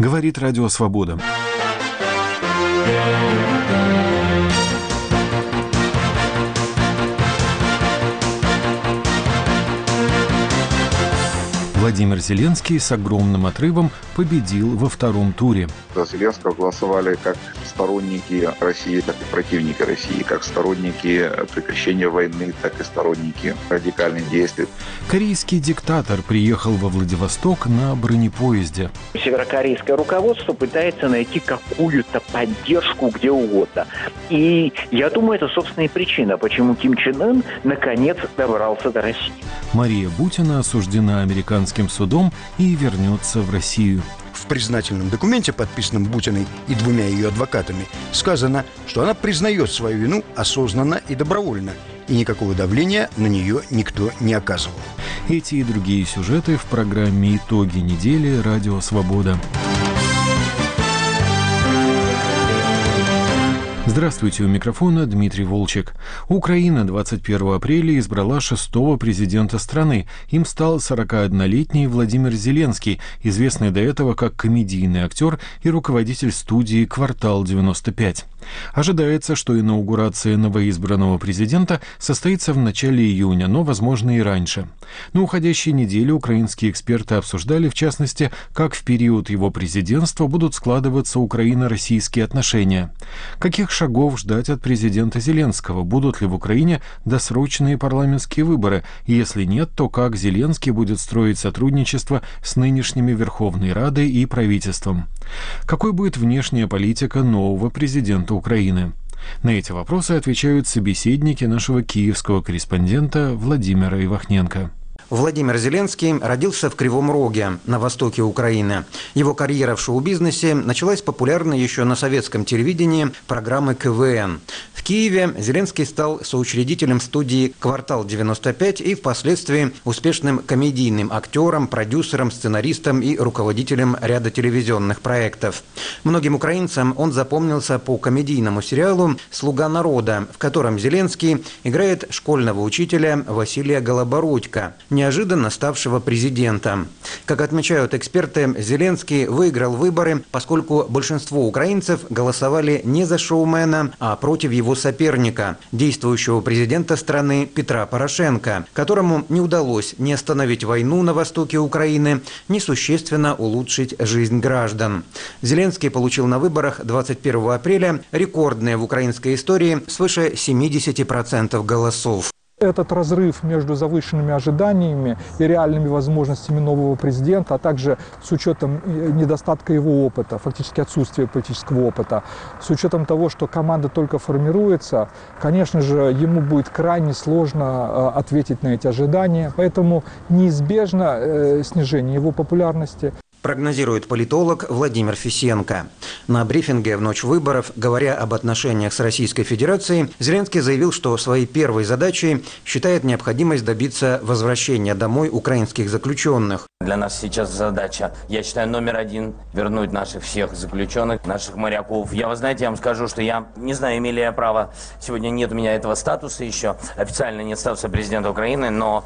Говорит Радио Свобода. Владимир Зеленский с огромным отрывом победил во втором туре. За Зеленского голосовали как сторонники России, так и противники России, как сторонники прекращения войны, так и сторонники радикальных действий. Корейский диктатор приехал во Владивосток на бронепоезде. Северокорейское руководство пытается найти какую-то поддержку где угодно. И я думаю, это, собственно, и причина, почему Ким Чен Ын наконец добрался до России. Мария Бутина осуждена американским судом и вернется в Россию. Признательном документе, подписанном Бутиной и двумя ее адвокатами, сказано, что она признает свою вину осознанно и добровольно, и никакого давления на нее никто не оказывал. Эти и другие сюжеты в программе «Итоги недели. Радио Свобода». Здравствуйте, у микрофона Дмитрий Волчек. Украина 21 апреля избрала шестого президента страны. Им стал 41-летний Владимир Зеленский, известный до этого как комедийный актер и руководитель студии «Квартал 95». Ожидается, что инаугурация новоизбранного президента состоится в начале июня, но, возможно, и раньше. На уходящей неделе украинские эксперты обсуждали, в частности, как в период его президентства будут складываться украино-российские отношения. Каких шагов ждать от президента Зеленского? Будут ли в Украине досрочные парламентские выборы? Если нет, то как Зеленский будет строить сотрудничество с нынешними Верховной Радой и правительством? Какой будет внешняя политика нового президента Украины? На эти вопросы отвечают собеседники нашего киевского корреспондента Владимира Ивахненко. Владимир Зеленский родился в Кривом Роге, на востоке Украины. Его карьера в шоу-бизнесе началась популярно еще на советском телевидении программы КВН. В Киеве Зеленский стал соучредителем студии «Квартал 95» и впоследствии успешным комедийным актером, продюсером, сценаристом и руководителем ряда телевизионных проектов. Многим украинцам он запомнился по комедийному сериалу «Слуга народа», в котором Зеленский играет школьного учителя Василия Голобородько, неожиданно ставшего президентом. Как отмечают эксперты, Зеленский выиграл выборы, поскольку большинство украинцев голосовали не за шоумена, а против его соперника, действующего президента страны Петра Порошенко, которому не удалось ни остановить войну на востоке Украины, ни существенно улучшить жизнь граждан. Зеленский получил на выборах 21 апреля рекордные в украинской истории свыше 70% голосов. Этот разрыв между завышенными ожиданиями и реальными возможностями нового президента, а также с учетом э, недостатка его опыта, фактически отсутствия политического опыта, с учетом того, что команда только формируется, конечно же, ему будет крайне сложно э, ответить на эти ожидания. Поэтому неизбежно э, снижение его популярности прогнозирует политолог Владимир Фисенко. На брифинге в ночь выборов, говоря об отношениях с Российской Федерацией, Зеленский заявил, что своей первой задачей считает необходимость добиться возвращения домой украинских заключенных. Для нас сейчас задача, я считаю, номер один – вернуть наших всех заключенных, наших моряков. Я, вы знаете, я вам скажу, что я не знаю, имели ли я право, сегодня нет у меня этого статуса еще, официально нет статуса президента Украины, но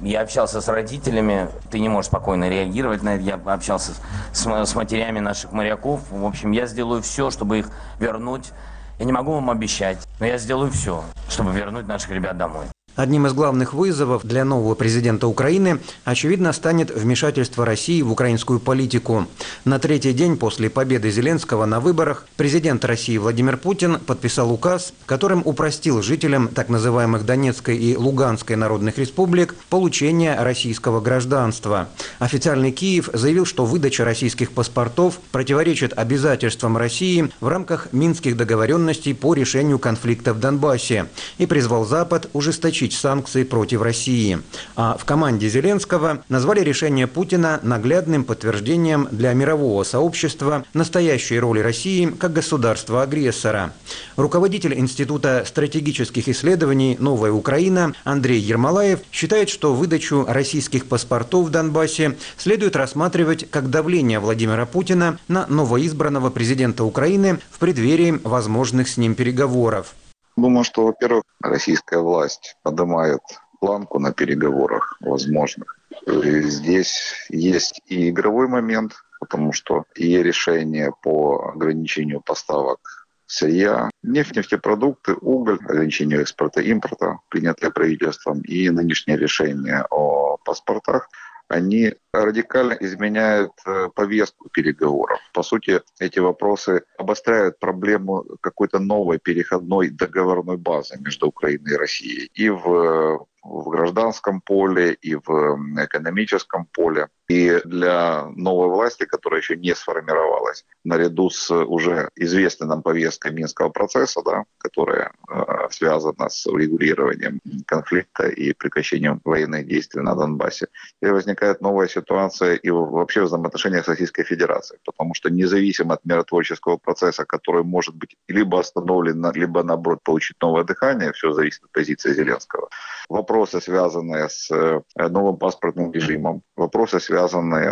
я общался с родителями, ты не можешь спокойно реагировать на это, я общался с, с матерями наших моряков. В общем, я сделаю все, чтобы их вернуть. Я не могу вам обещать, но я сделаю все, чтобы вернуть наших ребят домой. Одним из главных вызовов для нового президента Украины, очевидно, станет вмешательство России в украинскую политику. На третий день после победы Зеленского на выборах президент России Владимир Путин подписал указ, которым упростил жителям так называемых Донецкой и Луганской народных республик получение российского гражданства. Официальный Киев заявил, что выдача российских паспортов противоречит обязательствам России в рамках минских договоренностей по решению конфликта в Донбассе и призвал Запад ужесточить ужесточить санкции против России. А в команде Зеленского назвали решение Путина наглядным подтверждением для мирового сообщества настоящей роли России как государства-агрессора. Руководитель Института стратегических исследований «Новая Украина» Андрей Ермолаев считает, что выдачу российских паспортов в Донбассе следует рассматривать как давление Владимира Путина на новоизбранного президента Украины в преддверии возможных с ним переговоров. Думаю, что, во-первых, российская власть поднимает планку на переговорах возможных. Здесь есть и игровой момент, потому что и решение по ограничению поставок сырья, нефть, нефтепродукты, уголь, ограничению экспорта импорта, принятое правительством, и нынешнее решение о паспортах – они радикально изменяют э, повестку переговоров. По сути, эти вопросы обостряют проблему какой-то новой переходной договорной базы между Украиной и Россией и в в гражданском поле, и в экономическом поле. И для новой власти, которая еще не сформировалась, наряду с уже известной нам повесткой Минского процесса, да, которая э, связана с урегулированием конфликта и прекращением военных действий на Донбассе, и возникает новая ситуация и вообще в взаимоотношениях с Российской Федерацией, потому что независимо от миротворческого процесса, который может быть либо остановлен, либо наоборот получить новое дыхание, все зависит от позиции Зеленского. Вопросы, связанные с э, новым паспортным режимом, вопросы, связанные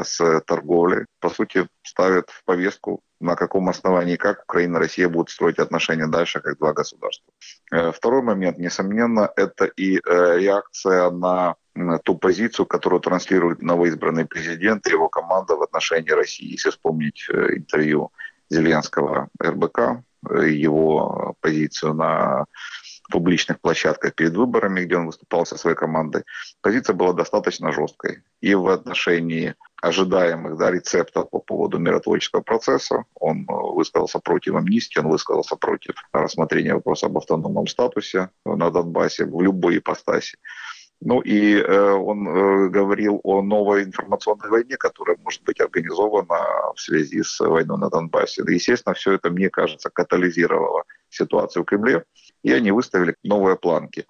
с торговлей, по сути, ставят в повестку на каком основании, как Украина и Россия будут строить отношения дальше, как два государства. Э, второй момент, несомненно, это и э, реакция на ту позицию, которую транслирует новоизбранный президент и его команда в отношении России. Если вспомнить э, интервью Зеленского РБК, его позицию на публичных площадках перед выборами, где он выступал со своей командой, позиция была достаточно жесткой. И в отношении ожидаемых да, рецептов по поводу миротворческого процесса. Он э, высказался против амнистии, он высказался против рассмотрения вопроса об автономном статусе на Донбассе в любой ипостаси. Ну и э, он э, говорил о новой информационной войне, которая может быть организована в связи с войной на Донбассе. Естественно, все это, мне кажется, катализировало ситуацию в Кремле и они выставили новые планки.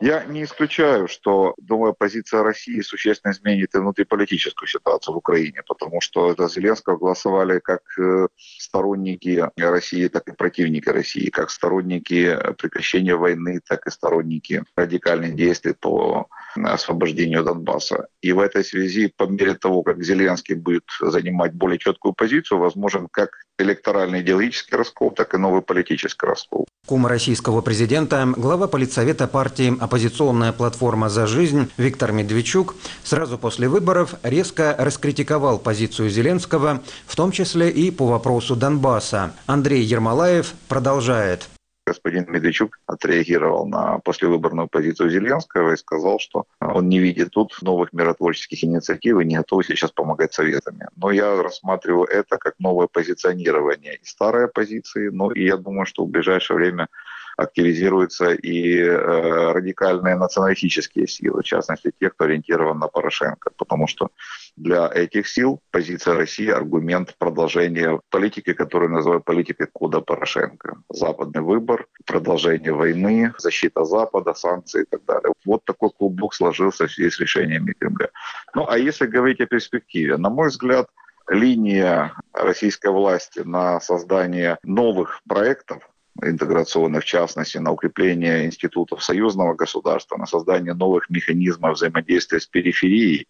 Я не исключаю, что новая позиция России существенно изменит и внутриполитическую ситуацию в Украине, потому что за Зеленского голосовали как э, сторонники России, так и противники России, как сторонники прекращения войны, так и сторонники радикальных действий по освобождению Донбасса. И в этой связи, по мере того, как Зеленский будет занимать более четкую позицию, возможен как электоральный идеологический раскол, так и новый политический раскол. Кум российского президента, глава политсовета партии «Оппозиционная платформа за жизнь» Виктор Медведчук сразу после выборов резко раскритиковал позицию Зеленского, в том числе и по вопросу Донбасса. Андрей Ермолаев продолжает господин Медведчук отреагировал на послевыборную позицию Зеленского и сказал, что он не видит тут новых миротворческих инициатив и не готов сейчас помогать советами. Но я рассматриваю это как новое позиционирование и старой оппозиции, но и я думаю, что в ближайшее время активизируются и э, радикальные националистические силы, в частности, те, кто ориентирован на Порошенко, потому что для этих сил позиция России – аргумент продолжения политики, которую называют политикой кода Порошенко. Западный выбор, продолжение войны, защита Запада, санкции и так далее. Вот такой клубок сложился в связи с решениями Кремля. Ну, а если говорить о перспективе, на мой взгляд, линия российской власти на создание новых проектов, интеграционных, в частности, на укрепление институтов союзного государства, на создание новых механизмов взаимодействия с периферией,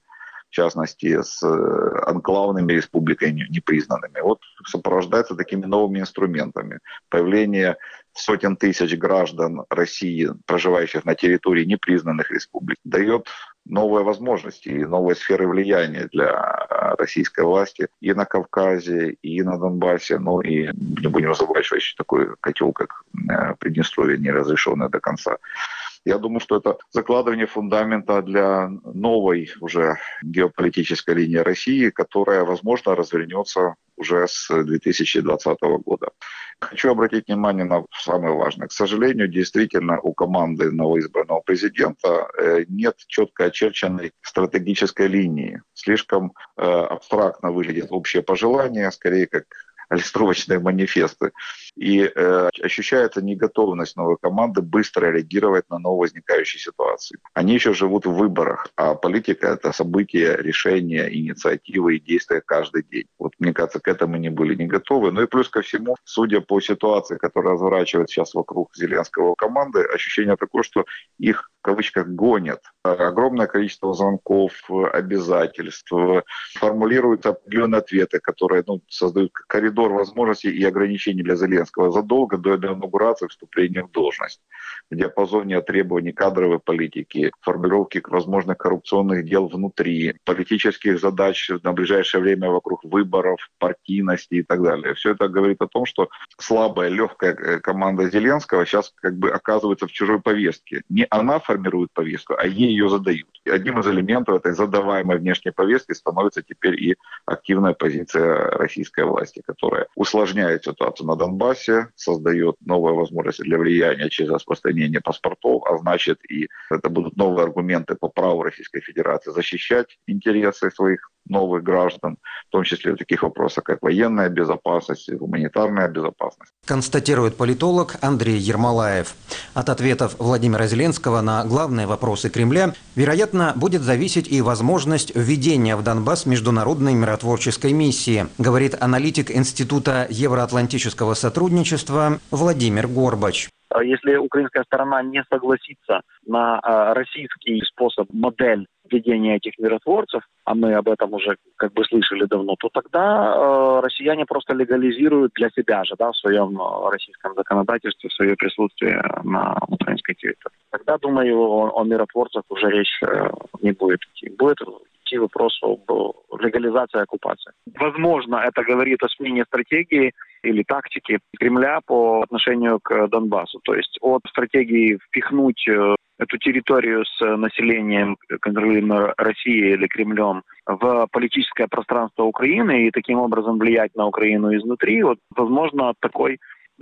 в частности, с э, анклавными республиками непризнанными, вот сопровождается такими новыми инструментами. Появление сотен тысяч граждан России, проживающих на территории непризнанных республик, дает новые возможности и новые сферы влияния для российской власти и на Кавказе, и на Донбассе. Ну и не будем забывать, что еще такой котел, как э, Приднестровье, не разрешенный до конца. Я думаю, что это закладывание фундамента для новой уже геополитической линии России, которая, возможно, развернется уже с 2020 года. Хочу обратить внимание на самое важное. К сожалению, действительно, у команды новоизбранного президента э, нет четко очерченной стратегической линии. Слишком э, абстрактно выглядят общие пожелания, скорее как листовочные манифесты. И э, ощущается неготовность новой команды быстро реагировать на новые возникающие ситуации. Они еще живут в выборах, а политика – это события, решения, инициативы и действия каждый день. Вот мне кажется, к этому не были не готовы. Ну и плюс ко всему, судя по ситуации, которая разворачивается сейчас вокруг Зеленского команды, ощущение такое, что их в кавычках гонят. Огромное количество звонков, обязательств, формулируют определенные ответы, которые ну, создают коридор возможностей и ограничений для Зеленского Зеленского задолго до инаугурации вступления в должность. В диапазоне требований кадровой политики, формировки возможных коррупционных дел внутри, политических задач на ближайшее время вокруг выборов, партийности и так далее. Все это говорит о том, что слабая, легкая э, команда Зеленского сейчас как бы оказывается в чужой повестке. Не она формирует повестку, а ей ее задают. И одним из элементов этой задаваемой внешней повестки становится теперь и активная позиция российской власти, которая усложняет ситуацию на Донбассе, создает новые возможности для влияния через распространение паспортов, а значит и это будут новые аргументы по праву Российской Федерации защищать интересы своих новых граждан, в том числе в таких вопросах, как военная безопасность, гуманитарная безопасность. Констатирует политолог Андрей Ермолаев. От ответов Владимира Зеленского на главные вопросы Кремля, вероятно, будет зависеть и возможность введения в Донбасс международной миротворческой миссии, говорит аналитик Института евроатлантического сотрудничества Владимир Горбач. Если украинская сторона не согласится на а, российский способ, модель введения этих миротворцев, а мы об этом уже как бы слышали давно, то тогда э, россияне просто легализируют для себя же, да, в своем э, российском законодательстве свое присутствие на украинской территории. Тогда, думаю, о, о миротворцах уже речь э, не будет идти. Будет идти вопрос об легализации оккупации. Возможно, это говорит о смене стратегии или тактики Кремля по отношению к Донбассу. То есть от стратегии впихнуть э, эту территорию с населением, контролируемой Россией или Кремлем, в политическое пространство Украины и таким образом влиять на Украину изнутри, вот, возможно, такой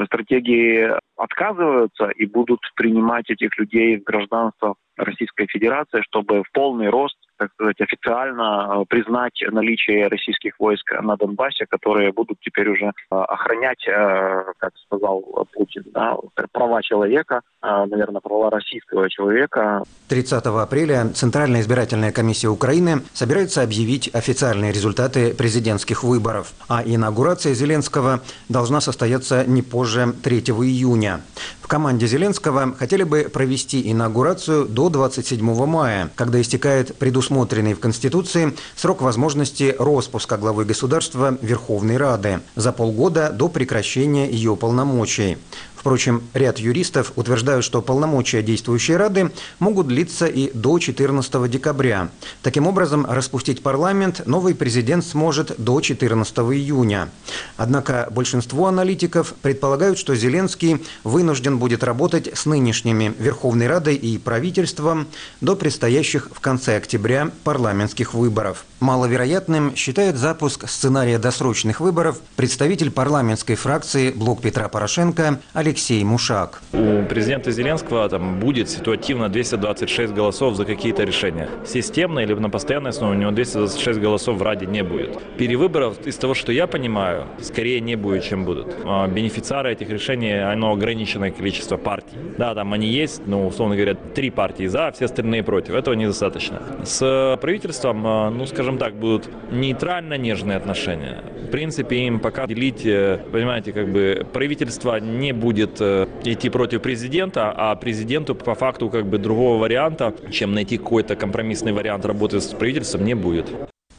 стратегии отказываются и будут принимать этих людей в гражданство Российской Федерации, чтобы в полный рост так сказать, официально э, признать наличие российских войск на Донбассе, которые будут теперь уже э, охранять, э, как сказал Путин, да, права человека, наверное, права российского человека. 30 апреля Центральная избирательная комиссия Украины собирается объявить официальные результаты президентских выборов, а инаугурация Зеленского должна состояться не позже 3 июня. В команде Зеленского хотели бы провести инаугурацию до 27 мая, когда истекает предусмотренный в Конституции срок возможности распуска главы государства Верховной Рады за полгода до прекращения ее полномочий. Впрочем, ряд юристов утверждают, что полномочия действующей Рады могут длиться и до 14 декабря. Таким образом, распустить парламент новый президент сможет до 14 июня. Однако большинство аналитиков предполагают, что Зеленский вынужден будет работать с нынешними Верховной Радой и правительством до предстоящих в конце октября парламентских выборов. Маловероятным считает запуск сценария досрочных выборов представитель парламентской фракции «Блок Петра Порошенко» Алексей Мушак. У президента Зеленского там будет ситуативно 226 голосов за какие-то решения. Системно или на постоянной основе у него 226 голосов в Раде не будет. Перевыборов, из того, что я понимаю, скорее не будет, чем будут. А бенефициары этих решений, оно ограниченное количество партий. Да, там они есть, но, условно говоря, три партии за, а все остальные против. Этого недостаточно. С правительством, а, ну, скажем так, будут нейтрально нежные отношения. В принципе, им пока делить, э, понимаете, как бы правительство не будет будет э, идти против президента, а президенту по факту как бы другого варианта, чем найти какой-то компромиссный вариант работы с правительством, не будет.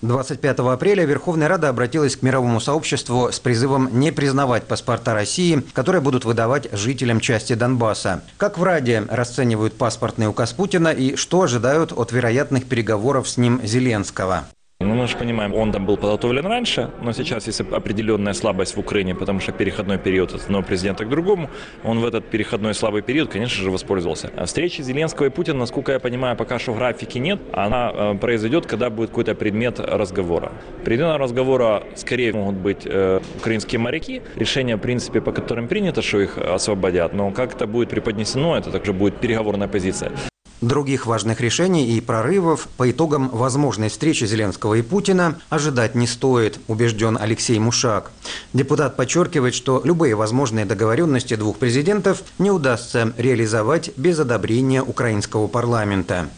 25 апреля Верховная Рада обратилась к мировому сообществу с призывом не признавать паспорта России, которые будут выдавать жителям части Донбасса. Как в Раде расценивают паспортный указ Путина и что ожидают от вероятных переговоров с ним Зеленского? Ну, мы же понимаем, он там был подготовлен раньше, но сейчас есть определенная слабость в Украине, потому что переходной период от одного президента к другому, он в этот переходной слабый период, конечно же, воспользовался. А встречи Зеленского и Путина, насколько я понимаю, пока что в графике нет, она э, произойдет, когда будет какой-то предмет разговора. Предметом разговора скорее могут быть э, украинские моряки, решения, в принципе, по которым принято, что их освободят, но как это будет преподнесено, это также будет переговорная позиция. Других важных решений и прорывов по итогам возможной встречи Зеленского и Путина ожидать не стоит, убежден Алексей Мушак. Депутат подчеркивает, что любые возможные договоренности двух президентов не удастся реализовать без одобрения украинского парламента.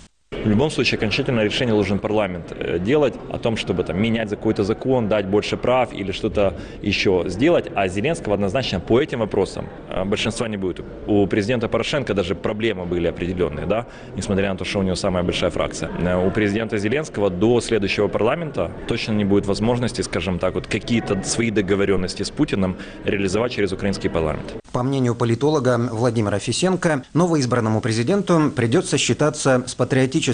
В любом случае, окончательное решение должен парламент э, делать о том, чтобы там, менять какой-то закон, дать больше прав или что-то еще сделать. А Зеленского однозначно по этим вопросам э, большинства не будет. У президента Порошенко даже проблемы были определенные, да, несмотря на то, что у него самая большая фракция. Э, у президента Зеленского до следующего парламента точно не будет возможности, скажем так, вот какие-то свои договоренности с Путиным реализовать через украинский парламент. По мнению политолога Владимира Фисенко, новоизбранному президенту придется считаться с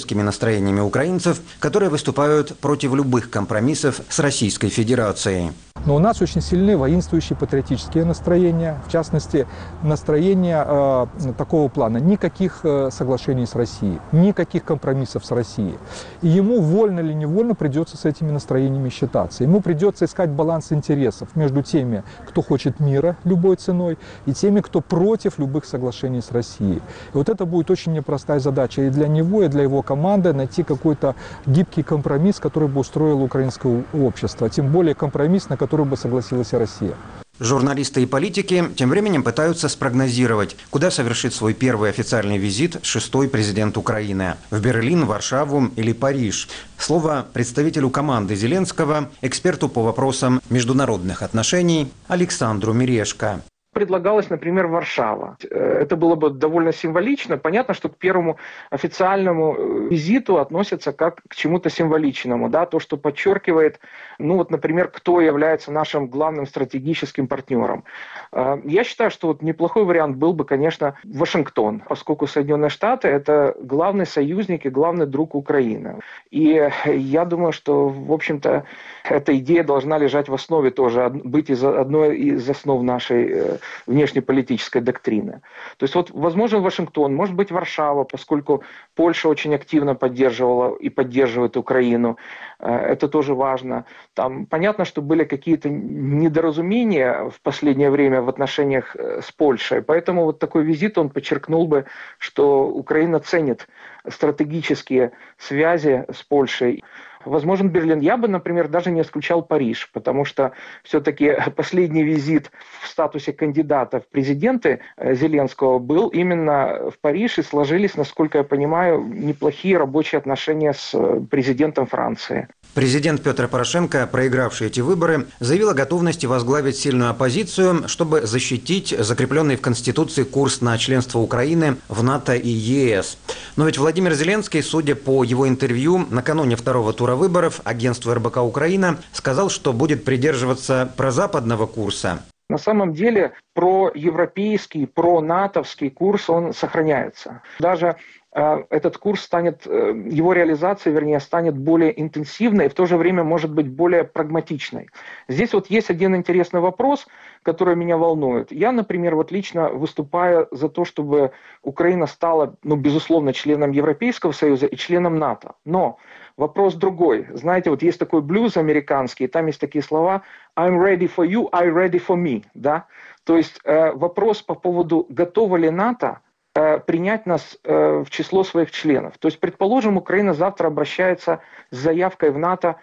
патриотическими настроениями украинцев, которые выступают против любых компромиссов с Российской Федерацией. Но у нас очень сильны воинствующие патриотические настроения, в частности, настроения э, такого плана. Никаких э, соглашений с Россией, никаких компромиссов с Россией. И ему вольно или невольно придется с этими настроениями считаться. Ему придется искать баланс интересов между теми, кто хочет мира любой ценой, и теми, кто против любых соглашений с Россией. И вот это будет очень непростая задача и для него, и для его команды найти какой-то гибкий компромисс, который бы устроил украинское общество. Тем более компромисс, на который бы согласилась Россия. Журналисты и политики тем временем пытаются спрогнозировать, куда совершит свой первый официальный визит шестой президент Украины – в Берлин, Варшаву или Париж. Слово представителю команды Зеленского, эксперту по вопросам международных отношений Александру Мирешко предлагалось, например, Варшава. Э, это было бы довольно символично. Понятно, что к первому официальному э, визиту относится как к чему-то символичному, да, то, что подчеркивает, ну вот, например, кто является нашим главным стратегическим партнером. Э, я считаю, что вот неплохой вариант был бы, конечно, Вашингтон, поскольку Соединенные Штаты – это главный союзник и главный друг Украины. И я думаю, что, в общем-то, эта идея должна лежать в основе тоже, быть из одной из основ нашей внешнеполитической доктрины. То есть вот, возможно, Вашингтон, может быть, Варшава, поскольку Польша очень активно поддерживала и поддерживает Украину. Э, это тоже важно. Там понятно, что были какие-то недоразумения в последнее время в отношениях э, с Польшей. Поэтому вот такой визит, он подчеркнул бы, что Украина ценит стратегические связи с Польшей. Возможен Берлин. Я бы, например, даже не исключал Париж, потому что все-таки последний визит в статусе кандидата в президенты э, Зеленского был именно в Париж, и сложились, насколько я понимаю, неплохие рабочие отношения с э, президентом Франции. Президент Петр Порошенко, проигравший эти выборы, заявил о готовности возглавить сильную оппозицию, чтобы защитить закрепленный в Конституции курс на членство Украины в НАТО и ЕС. Но ведь Владимир Зеленский, судя по его интервью накануне второго тура выборов, агентству РБК Украина сказал, что будет придерживаться прозападного курса. На самом деле про европейский, про натовский курс он сохраняется. Даже э, этот курс станет, э, его реализация, вернее, станет более интенсивной и в то же время может быть более прагматичной. Здесь вот есть один интересный вопрос, который меня волнует. Я, например, вот лично выступаю за то, чтобы Украина стала, ну, безусловно, членом Европейского Союза и членом НАТО. Но вопрос другой. Знаете, вот есть такой блюз американский, там есть такие слова «I'm ready for you, I'm ready for me». Да? То есть э, вопрос по поводу, готова ли НАТО э, принять нас э, в число своих членов. То есть, предположим, Украина завтра обращается с заявкой в НАТО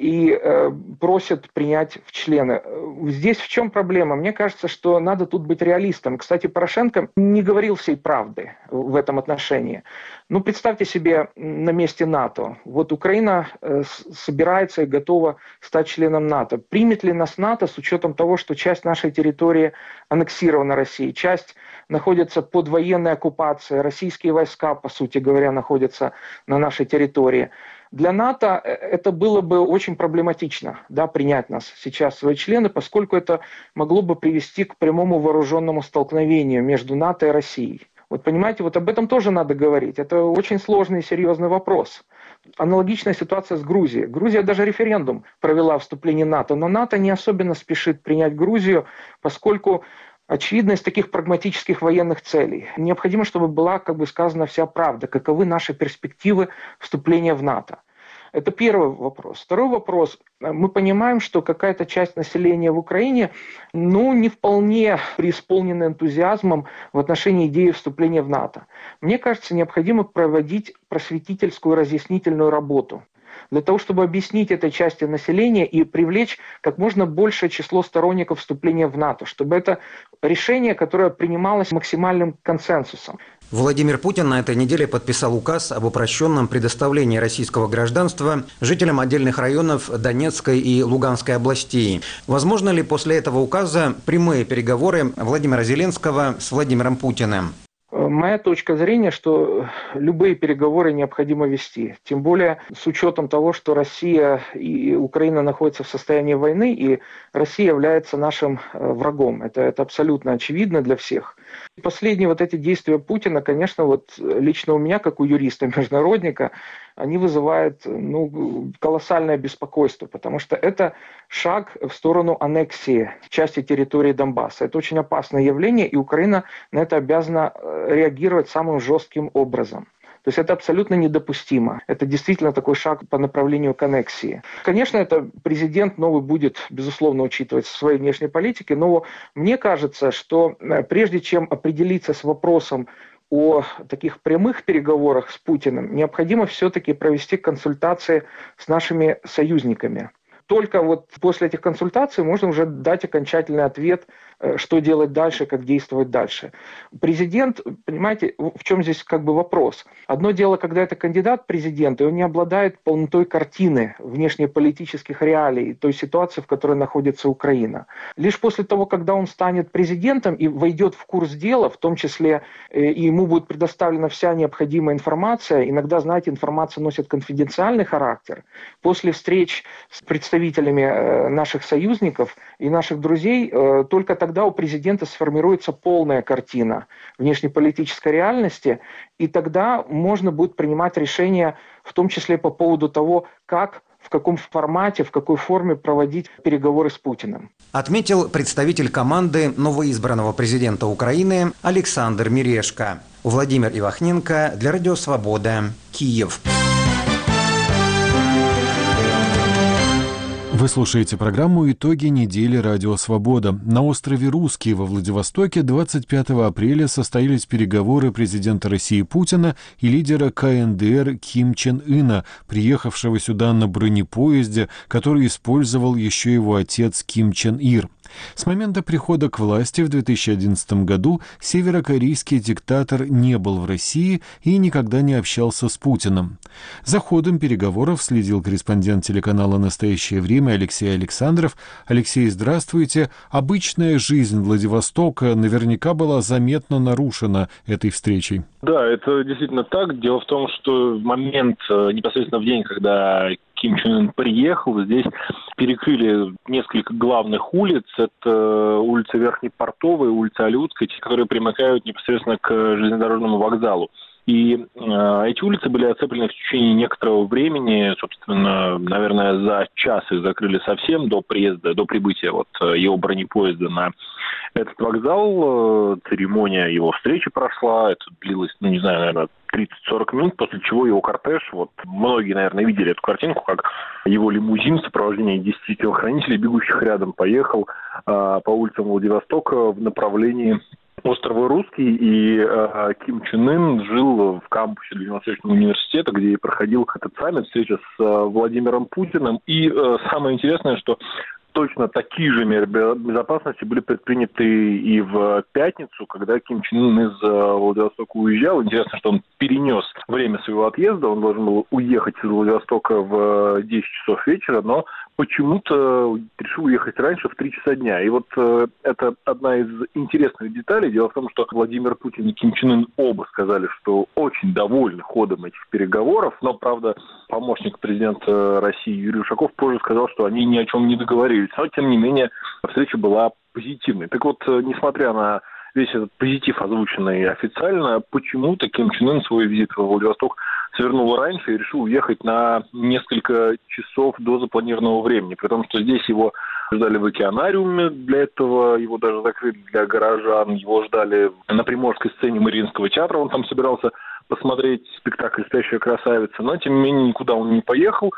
и э, просят принять в члены. Здесь в чем проблема? Мне кажется, что надо тут быть реалистом. Кстати, Порошенко не говорил всей правды в этом отношении. Ну, представьте себе на месте НАТО. Вот Украина э, собирается и готова стать членом НАТО. Примет ли нас НАТО с учетом того, что часть нашей территории аннексирована Россией, часть находится под военной оккупацией, российские войска, по сути говоря, находятся на нашей территории. Для НАТО э, это было бы очень проблематично, да, принять нас сейчас свои члены, поскольку это могло бы привести к прямому вооруженному столкновению между НАТО и Россией. Вот понимаете, вот об этом тоже надо говорить. Это очень сложный и серьезный вопрос. Аналогичная ситуация с Грузией. Грузия даже референдум провела о вступлении в НАТО, но НАТО не особенно спешит принять Грузию, поскольку очевидно из таких прагматических военных целей. Необходимо, чтобы была, как бы сказано, вся правда, каковы наши перспективы вступления в НАТО. Это первый вопрос. Второй вопрос. Мы понимаем, что какая-то часть населения в Украине ну, не вполне преисполнена энтузиазмом в отношении идеи вступления в НАТО. Мне кажется, необходимо проводить просветительскую разъяснительную работу для того, чтобы объяснить этой части населения и привлечь как можно большее число сторонников вступления в НАТО, чтобы это решение, которое принималось максимальным консенсусом. Владимир Путин на этой неделе подписал указ об упрощенном предоставлении российского гражданства жителям отдельных районов Донецкой и Луганской областей. Возможно ли после этого указа прямые переговоры Владимира Зеленского с Владимиром Путиным? Моя точка зрения, что любые переговоры необходимо вести. Тем более с учетом того, что Россия и Украина находятся в состоянии войны, и Россия является нашим э, врагом. Это, это абсолютно очевидно для всех. Последние вот эти действия Путина, конечно, вот лично у меня, как у юриста-международника, они вызывают ну, колоссальное беспокойство, потому что это шаг в сторону аннексии части территории Донбасса. Это очень опасное явление, и Украина на это обязана э, реагировать самым жестким образом. То есть это абсолютно недопустимо. Это действительно такой шаг по направлению к аннексии. Конечно, это президент новый будет, безусловно, учитывать в своей внешней политике, но мне кажется, что э, прежде чем определиться с вопросом о таких прямых переговорах с Путиным, необходимо все-таки провести консультации с нашими союзниками. Только вот после этих консультаций можно уже дать окончательный ответ Э, что делать дальше, как действовать дальше. Президент, понимаете, в чем здесь как бы вопрос? Одно дело, когда это кандидат президента, и он не обладает полнотой картины внешнеполитических реалий, той ситуации, в которой находится Украина. Лишь после того, когда он станет президентом и войдет в курс дела, в том числе э, и ему будет предоставлена вся необходимая информация, иногда, знаете, информация носит конфиденциальный характер, после встреч с представителями э, наших союзников и наших друзей, только тогда у президента сформируется полная картина внешнеполитической реальности, и тогда можно будет принимать решения, в том числе по поводу того, как в каком формате, в какой форме проводить переговоры с Путиным. Отметил представитель команды новоизбранного президента Украины Александр Мирешко. Владимир Ивахненко для Радио Свобода, Киев. Вы слушаете программу «Итоги недели Радио Свобода». На острове Русский во Владивостоке 25 апреля состоялись переговоры президента России Путина и лидера КНДР Ким Чен Ына, приехавшего сюда на бронепоезде, который использовал еще его отец Ким Чен Ир. С момента прихода к власти в 2011 году северокорейский диктатор не был в России и никогда не общался с Путиным. За ходом переговоров следил корреспондент телеканала «Настоящее время» Алексей Александров. Алексей, здравствуйте. Обычная жизнь Владивостока наверняка была заметно нарушена этой встречей. Да, это действительно так. Дело в том, что момент э, непосредственно в день, когда Ким Чен Ын приехал, здесь перекрыли несколько главных улиц. Это улица Верхней Портовой, улица Алютская, те, которые примыкают непосредственно к железнодорожному вокзалу. И э, эти улицы были оцеплены в течение некоторого времени, собственно, наверное, за час их закрыли совсем до приезда, до прибытия вот э, его бронепоезда на этот вокзал. Э, церемония его встречи прошла, это длилось, ну, не знаю, наверное, 30-40 минут, после чего его кортеж, вот многие, наверное, видели эту картинку, как его лимузин в сопровождении 10 телохранителей, бегущих рядом, поехал э, по улицам Владивостока в направлении острова Русский, и э, Ким Чен Ын жил в кампусе Дальневосточного университета, где и проходил этот саммит, встреча с э, Владимиром Путиным. И э, самое интересное, что точно такие же меры безопасности были предприняты и в пятницу, когда Ким Чен Ын из э, Владивостока уезжал. Интересно, что он перенес время своего отъезда. Он должен был уехать из Владивостока в 10 часов вечера, но почему-то решил уехать раньше в 3 часа дня. И вот э, это одна из интересных деталей. Дело в том, что Владимир Путин и Ким Чен Ын оба сказали, что очень довольны ходом этих переговоров. Но, правда, помощник президента России Юрий Ушаков позже сказал, что они ни о чем не договорились. Но, тем не менее, встреча была позитивной. Так вот, э, несмотря на весь этот позитив, озвученный официально, почему-то Ким Чен Ын свой визит в Владивосток свернул раньше и решил уехать на несколько часов до запланированного времени, при том, что здесь его ждали в океанариуме, для этого его даже закрыли для горожан, его ждали на приморской сцене Мариинского театра, он там собирался посмотреть спектакль «Спящая красавица», но тем не менее никуда он не поехал,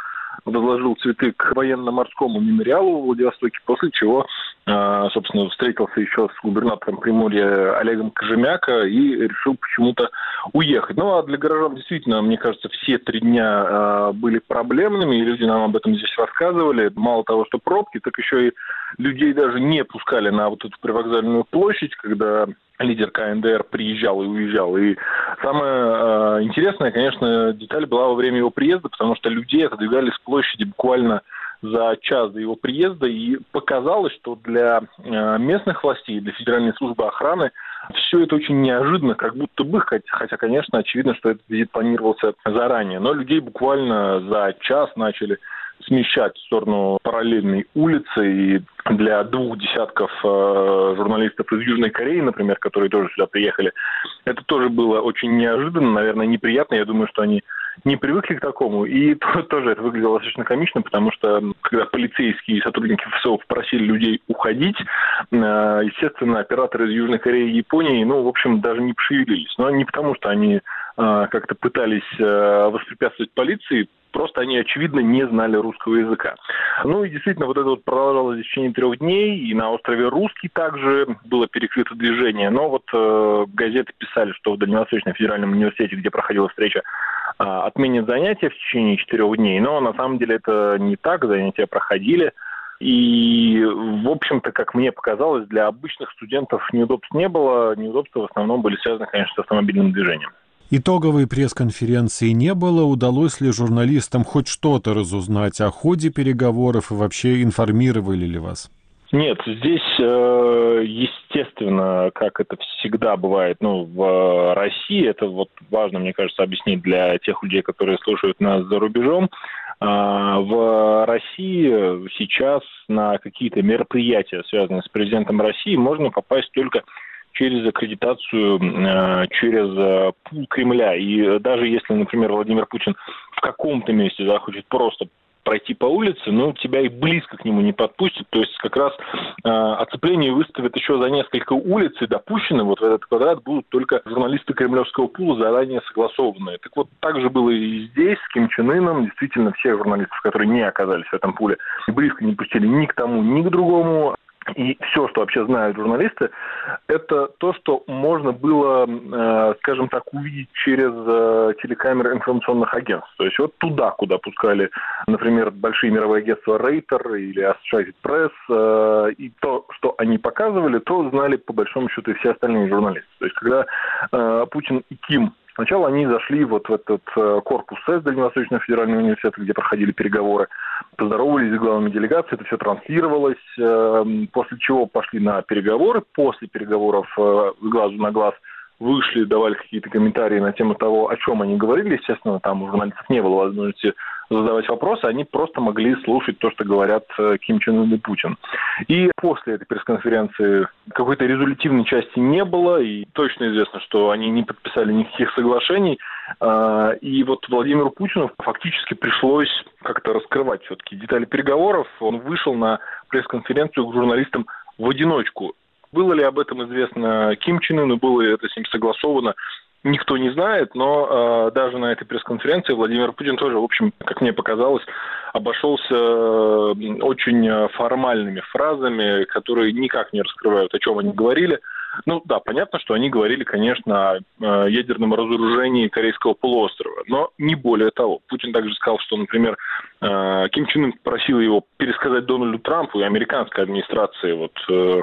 возложил цветы к военно-морскому мемориалу в Владивостоке, после чего а, собственно, встретился еще с губернатором Приморья Олегом Кожемяко и решил почему-то уехать. Ну, а для горожан действительно, мне кажется, все три дня а, были проблемными, и люди нам об этом здесь рассказывали. Мало того, что пробки, так еще и людей даже не пускали на вот эту привокзальную площадь, когда лидер КНДР приезжал и уезжал. И самое э, интересное, конечно, деталь была во время его приезда, потому что людей отодвигали с площади буквально за час до его приезда, и показалось, что для э, местных властей, для Федеральной службы охраны все это очень неожиданно, как будто бы, хотя, конечно, очевидно, что этот визит планировался заранее, но людей буквально за час начали смещать в сторону параллельной улицы. И для двух десятков э, журналистов из Южной Кореи, например, которые тоже сюда приехали, это тоже было очень неожиданно, наверное, неприятно. Я думаю, что они не привыкли к такому. И тоже это выглядело достаточно комично, потому что когда полицейские и сотрудники ФСО просили людей уходить, э, естественно, операторы из Южной Кореи и Японии, ну, в общем, даже не пошевелились. Но не потому, что они э, как-то пытались э, воспрепятствовать полиции, просто они, очевидно, не знали русского языка. Ну и действительно, вот это вот продолжалось в течение трех дней, и на острове Русский также было перекрыто движение. Но вот э, газеты писали, что в Дальневосточном федеральном университете, где проходила встреча, э, отменят занятия в течение четырех дней. Но на самом деле это не так, занятия проходили. И, в общем-то, как мне показалось, для обычных студентов неудобств не было. Неудобства в основном были связаны, конечно, с автомобильным движением. Итоговой пресс-конференции не было. Удалось ли журналистам хоть что-то разузнать о ходе переговоров и вообще информировали ли вас? Нет, здесь, э, естественно, как это всегда бывает, ну, в России, это вот важно, мне кажется, объяснить для тех людей, которые слушают нас за рубежом. А, в России сейчас на какие-то мероприятия, связанные с президентом России, можно попасть только через аккредитацию, э, через э, пул Кремля. И даже если, например, Владимир Путин в каком-то месте захочет просто пройти по улице, но тебя и близко к нему не подпустят. То есть как раз э, оцепление выставят еще за несколько улиц, и допущены вот в этот квадрат будут только журналисты кремлевского пула, заранее согласованные. Так вот, так же было и здесь, с Ким Чен Ыном. Действительно, всех журналистов, которые не оказались в этом пуле, близко не пустили ни к тому, ни к другому. И все, что вообще знают журналисты, это то, что можно было, э, скажем так, увидеть через э, телекамеры информационных агентств. То есть вот туда, куда пускали, например, большие мировые агентства Рейтер или Associated Press, э, и то, что они показывали, то знали по большому счету и все остальные журналисты. То есть когда Путин и Ким Сначала они зашли вот в этот э, корпус СЭС Дальневосточного федерального университета, где проходили переговоры, поздоровались с главами делегации, это все транслировалось, эм, после чего пошли на переговоры. После переговоров э, глазу на глаз – вышли, давали какие-то комментарии на тему того, о чем они говорили. Естественно, там у журналистов не было возможности задавать вопросы, они просто могли слушать то, что говорят э, Ким Чен Ын и Путин. И после этой пресс-конференции какой-то резолютивной части не было, и точно известно, что они не подписали никаких соглашений. А, и вот Владимиру Путину фактически пришлось как-то раскрывать все-таки детали переговоров. Он вышел на пресс-конференцию к журналистам в одиночку. Было ли об этом известно Ким Чен Ыну, было ли это с ним согласовано, никто не знает, но э, даже на этой пресс-конференции Владимир Путин тоже, в общем, как мне показалось, обошелся очень формальными фразами, которые никак не раскрывают, о чем они говорили. Ну да, понятно, что они говорили, конечно, о ядерном разоружении Корейского полуострова, но не более того. Путин также сказал, что, например, э, Ким Чен Ын просил его пересказать Дональду Трампу и американской администрации вот э,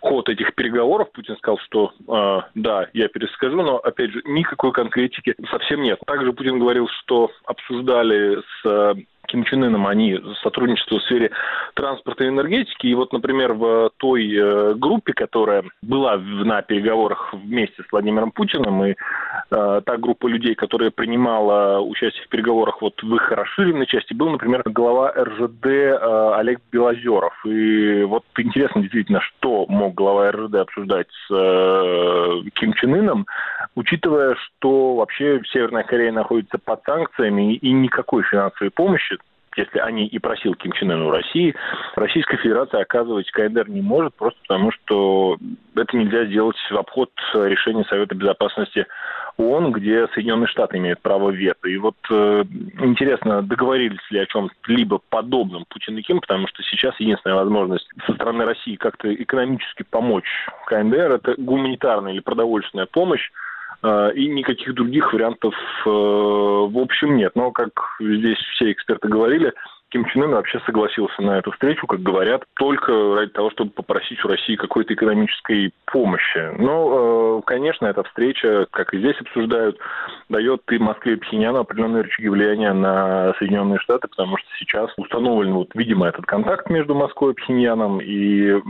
ход этих переговоров. Путин сказал, что э, да, я перескажу, но, опять же, никакой конкретики совсем нет. Также Путин говорил, что обсуждали с Ким Чен Ыном, они сотрудничество в сфере транспорта и энергетики. И вот, например, в той э, группе, которая была на переговорах вместе с Владимиром Путиным, и э, та группа людей, которая принимала участие в переговорах вот в их расширенной части, был, например, глава РЖД э, Олег Белозеров. И вот интересно действительно, что мог глава РЖД обсуждать с э, Ким Чен Ыном, учитывая, что вообще Северная Корея находится под санкциями и никакой финансовой помощи если они и просил Ким Чен Ын у России, Российская Федерация оказывать КНДР не может, просто потому что это нельзя сделать в обход решения Совета Безопасности ООН, где Соединенные Штаты имеют право вето. И вот э, интересно, договорились ли о чем-либо подобном Путин и Ким, потому что сейчас единственная возможность со стороны России как-то экономически помочь КНДР – это гуманитарная или продовольственная помощь, и никаких других вариантов э, в общем нет. Но, как здесь все эксперты говорили, Ким Чен Ын вообще согласился на эту встречу, как говорят, только ради того, чтобы попросить у России какой-то экономической помощи. Но, э, конечно, эта встреча, как и здесь обсуждают, дает и Москве, и Пхеньяну определенные рычаги влияния на Соединенные Штаты, потому что сейчас установлен, вот, видимо, этот контакт между Москвой и Пхеньяном, и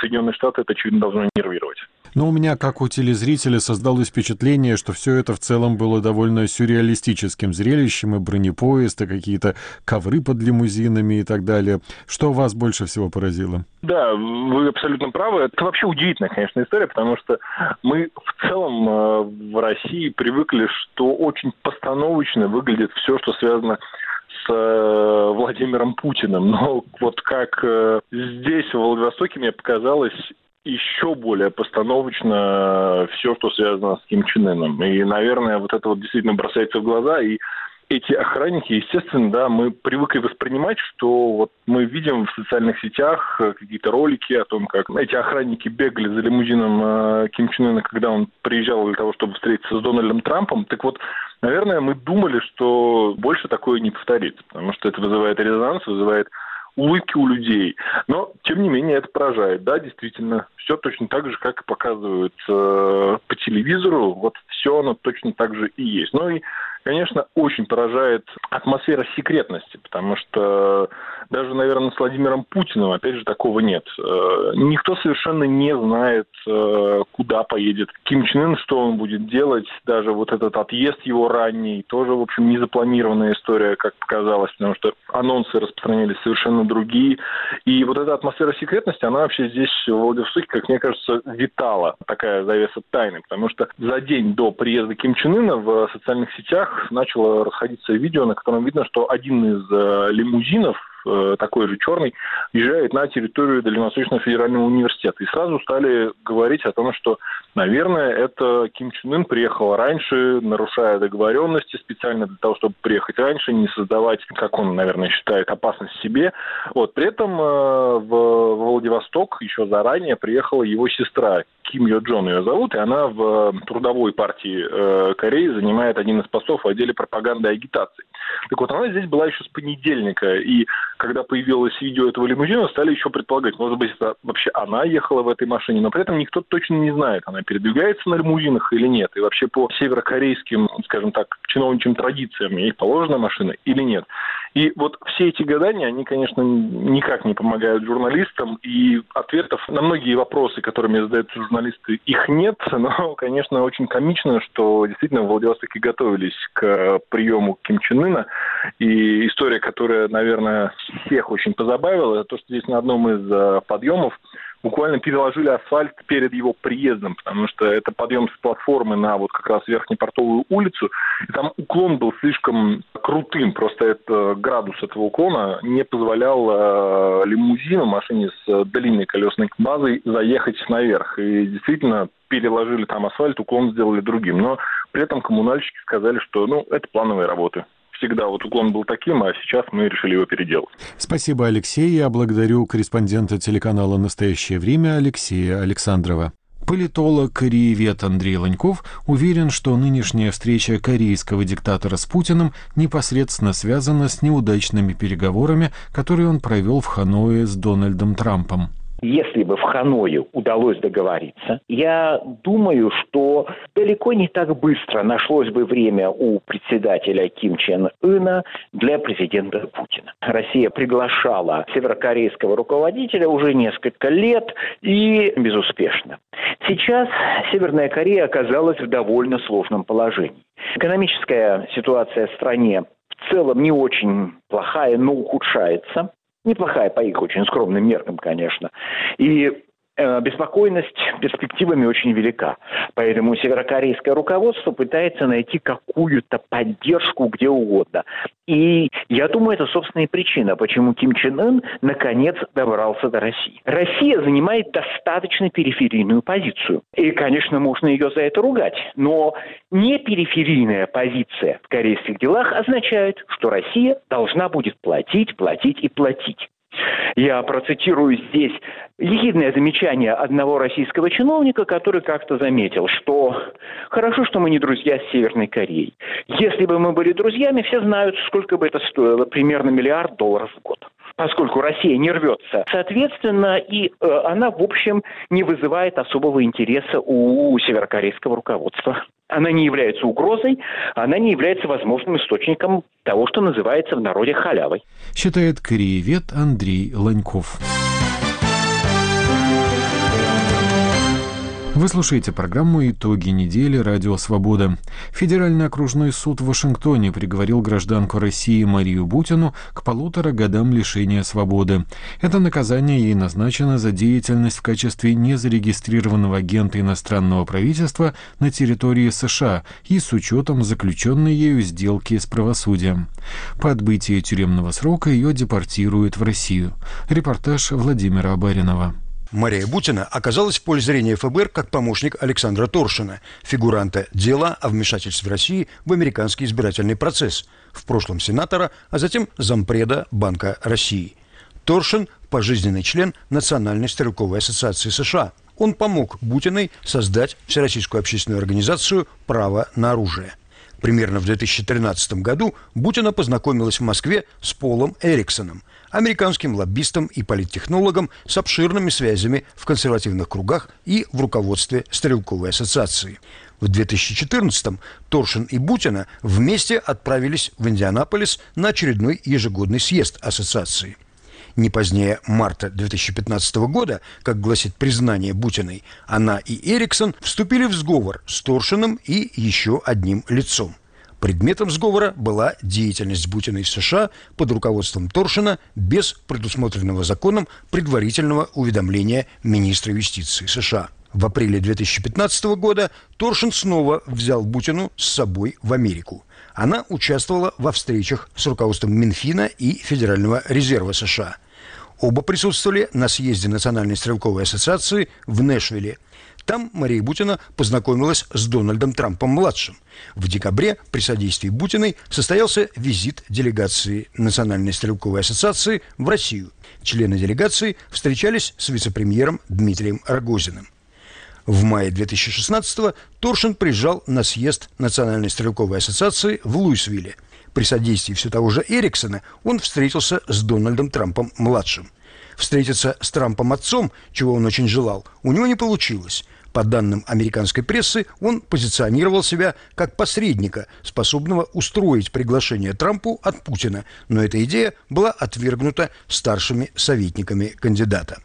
Соединенные Штаты это, очевидно, должно нервировать. Но у меня, как у телезрителя, создалось впечатление, что все это в целом было довольно сюрреалистическим зрелищем, и бронепоезд, и какие-то ковры под лимузинами и так далее. Что вас больше всего поразило? Да, вы абсолютно правы. Это вообще удивительная, конечно, история, потому что мы в целом э, в России привыкли, что очень постановочно выглядит все, что связано с э, Владимиром Путиным. Но вот как э, здесь, в Владивостоке, мне показалось, еще более постановочно все, что связано с Ким Чен Ыном. И, наверное, вот это вот действительно бросается в глаза. И эти охранники, естественно, да, мы привыкли воспринимать, что вот мы видим в социальных сетях э, какие-то ролики о том, как эти охранники бегали за лимузином э, Ким Чен Ына, когда он приезжал для того, чтобы встретиться с Дональдом Трампом. Так вот, наверное, мы думали, что больше такое не повторится, потому что это вызывает резонанс, вызывает улыбки у людей. Но, тем не менее, это поражает. Да, действительно, все точно так же, как показывают э, по телевизору. Вот все оно точно так же и есть. Ну и конечно, очень поражает атмосфера секретности, потому что даже, наверное, с Владимиром Путиным, опять же, такого нет. Э, никто совершенно не знает, э, куда поедет Ким Чен Ын, что он будет делать. Даже вот этот отъезд его ранний, тоже, в общем, незапланированная история, как показалось, потому что анонсы распространялись совершенно другие. И вот эта атмосфера секретности, она вообще здесь, в Владивостоке, как мне кажется, витала, такая завеса тайны, потому что за день до приезда Ким Чен Ына в социальных сетях начало расходиться видео, на котором видно, что один из э, лимузинов Э, такой же черный, езжает на территорию Дальневосточного федерального университета. И сразу стали говорить о том, что, наверное, это Ким Чен Ын приехал раньше, нарушая договоренности специально для того, чтобы приехать раньше, не создавать, как он, наверное, считает, опасность себе. Вот. При этом э, в Владивосток еще заранее приехала его сестра Ким Йо Джон ее зовут, и она в трудовой партии э, Кореи занимает один из постов в отделе пропаганды и агитации. Так вот, она здесь была еще с понедельника, и когда появилось видео этого лимузина, стали еще предполагать, может быть, это вообще она ехала в этой машине, но при этом никто точно не знает, она передвигается на лимузинах или нет, и вообще по северокорейским, скажем так, чиновничьим традициям ей положена машина или нет. И вот все эти гадания, они, конечно, никак не помогают журналистам, и ответов на многие вопросы, которыми задают журналисты, их нет, но, конечно, очень комично, что действительно в Владивостоке готовились к приему Ким Чен Ына, и история, которая, наверное, всех очень позабавила, это то, что здесь на одном из э, подъемов буквально переложили асфальт перед его приездом, потому что это подъем с платформы на вот как раз Верхнепортовую улицу, и там уклон был слишком крутым, просто это градус этого уклона не позволял э, лимузину, машине с длинной колесной базой заехать наверх. И действительно переложили там асфальт, уклон сделали другим. Но при этом коммунальщики сказали, что ну, это плановые работы всегда вот уклон был таким, а сейчас мы решили его переделать. Спасибо, Алексей. Я благодарю корреспондента телеканала «Настоящее время» Алексея Александрова. Политолог, кореевед Андрей Ланьков уверен, что нынешняя встреча корейского диктатора с Путиным непосредственно связана с неудачными переговорами, которые он провел в Ханое с Дональдом Трампом. Если бы в Ханое удалось договориться, я думаю, что далеко не так быстро нашлось бы время у председателя Ким Чен Ына для президента Путина. Россия приглашала северокорейского руководителя уже несколько лет и безуспешно. Сейчас Северная Корея оказалась в довольно сложном положении. Экономическая ситуация в стране в целом не очень плохая, но ухудшается неплохая по их очень скромным меркам, конечно. И беспокойность перспективами очень велика. Поэтому северокорейское руководство пытается найти какую-то поддержку где угодно. И я думаю, это, собственно, и причина, почему Ким Чен Ын наконец добрался до России. Россия занимает достаточно периферийную позицию. И, конечно, можно ее за это ругать. Но не периферийная позиция в корейских делах означает, что Россия должна будет платить, платить и платить. Я процитирую здесь ехидное замечание одного российского чиновника, который как-то заметил, что хорошо, что мы не друзья с Северной Кореей. Если бы мы были друзьями, все знают, сколько бы это стоило, примерно миллиард долларов в год поскольку Россия не рвется. Соответственно, и э, она, в общем, не вызывает особого интереса у северокорейского руководства. Она не является угрозой, она не является возможным источником того, что называется в народе халявой. Считает кореевед Андрей Ланьков. Вы слушаете программу «Итоги недели. Радио Свобода». Федеральный окружной суд в Вашингтоне приговорил гражданку России Марию Бутину к полутора годам лишения свободы. Это наказание ей назначено за деятельность в качестве незарегистрированного агента иностранного правительства на территории США и с учетом заключенной ею сделки с правосудием. По отбытии тюремного срока ее депортируют в Россию. Репортаж Владимира Абаринова. Мария Бутина оказалась в поле зрения ФБР как помощник Александра Торшина, фигуранта дела о вмешательстве России в американский избирательный процесс, в прошлом сенатора, а затем зампреда Банка России. Торшин – пожизненный член Национальной стрелковой ассоциации США. Он помог Бутиной создать Всероссийскую общественную организацию «Право на оружие». Примерно в 2013 году Бутина познакомилась в Москве с Полом Эриксоном, американским лоббистом и политтехнологом с обширными связями в консервативных кругах и в руководстве Стрелковой ассоциации. В 2014-м Торшин и Бутина вместе отправились в Индианаполис на очередной ежегодный съезд ассоциации – не позднее марта 2015 года, как гласит признание Бутиной, она и Эриксон вступили в сговор с Торшиным и еще одним лицом. Предметом сговора была деятельность Бутиной в США под руководством Торшина без предусмотренного законом предварительного уведомления министра юстиции США. В апреле 2015 года Торшин снова взял Бутину с собой в Америку. Она участвовала во встречах с руководством Минфина и Федерального резерва США – Оба присутствовали на съезде Национальной стрелковой ассоциации в Нэшвилле. Там Мария Бутина познакомилась с Дональдом Трампом-младшим. В декабре при содействии Бутиной состоялся визит делегации Национальной стрелковой ассоциации в Россию. Члены делегации встречались с вице-премьером Дмитрием Рогозиным. В мае 2016-го Торшин приезжал на съезд Национальной стрелковой ассоциации в Луисвилле – при содействии все того же Эриксона он встретился с Дональдом Трампом-младшим. Встретиться с Трампом-отцом, чего он очень желал, у него не получилось. По данным американской прессы, он позиционировал себя как посредника, способного устроить приглашение Трампу от Путина, но эта идея была отвергнута старшими советниками кандидата.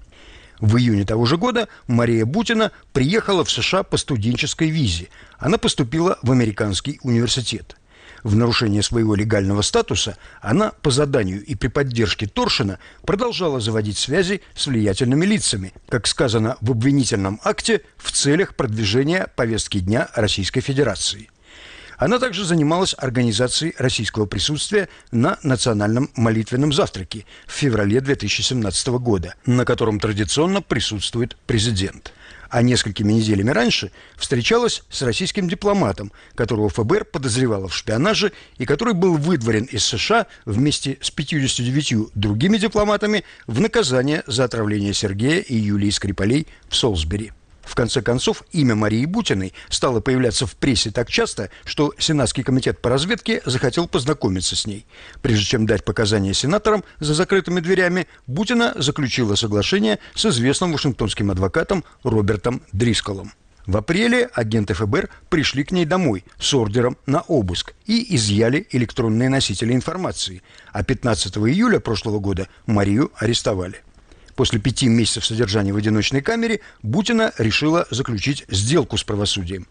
В июне того же года Мария Бутина приехала в США по студенческой визе. Она поступила в американский университет в нарушение своего легального статуса, она по заданию и при поддержке Торшина продолжала заводить связи с влиятельными лицами, как сказано в обвинительном акте, в целях продвижения повестки дня Российской Федерации. Она также занималась организацией российского присутствия на национальном молитвенном завтраке в феврале 2017 года, на котором традиционно присутствует президент – а несколькими неделями раньше встречалась с российским дипломатом, которого ФБР подозревало в шпионаже и который был выдворен из США вместе с 59 другими дипломатами в наказание за отравление Сергея и Юлии Скрипалей в Солсбери. В конце концов, имя Марии Бутиной стало появляться в прессе так часто, что Сенатский комитет по разведке захотел познакомиться с ней. Прежде чем дать показания сенаторам за закрытыми дверями, Бутина заключила соглашение с известным вашингтонским адвокатом Робертом Дрисколом. В апреле агенты ФБР пришли к ней домой с ордером на обыск и изъяли электронные носители информации, а 15 июля прошлого года Марию арестовали. После пяти месяцев содержания в одиночной камере Бутина решила заключить сделку с правосудием.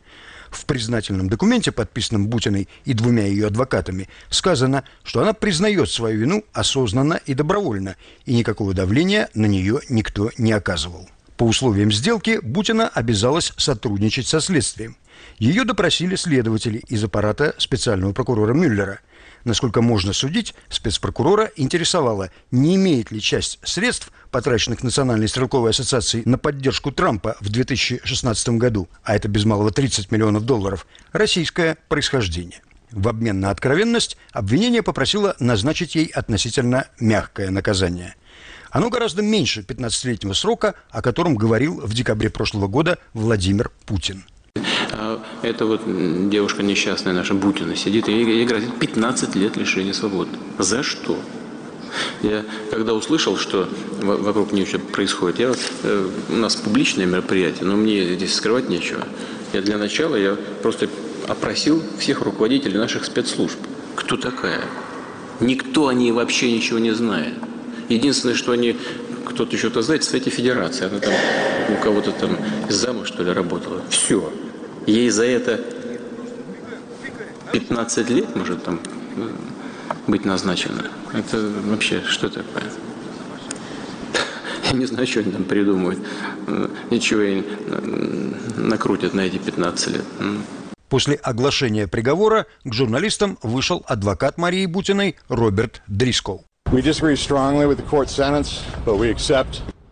В признательном документе, подписанном Бутиной и двумя ее адвокатами, сказано, что она признает свою вину осознанно и добровольно, и никакого давления на нее никто не оказывал. По условиям сделки Бутина обязалась сотрудничать со следствием. Ее допросили следователи из аппарата специального прокурора Мюллера. Насколько можно судить, спецпрокурора интересовало, не имеет ли часть средств, потраченных Национальной стрелковой ассоциацией на поддержку Трампа в 2016 году, а это без малого 30 миллионов долларов, российское происхождение. В обмен на откровенность обвинение попросило назначить ей относительно мягкое наказание. Оно гораздо меньше 15-летнего срока, о котором говорил в декабре прошлого года Владимир Путин. А эта вот девушка несчастная наша Бутина сидит, и ей грозит 15 лет лишения свободы. За что? Я когда услышал, что вокруг нее что происходит, я, э, у нас публичное мероприятие, но мне здесь скрывать нечего. Я для начала я просто опросил всех руководителей наших спецслужб. Кто такая? Никто о ней вообще ничего не знает. Единственное, что они, кто-то что-то знает, в Федерации. Она там у кого-то там зама, что ли, работала. Все. Ей за это 15 лет может там э, быть назначено. Это вообще что такое? Я не знаю, что они там придумывают. Э, ничего и накрутят на эти 15 лет. После оглашения приговора к журналистам вышел адвокат Марии Бутиной Роберт Дрискол.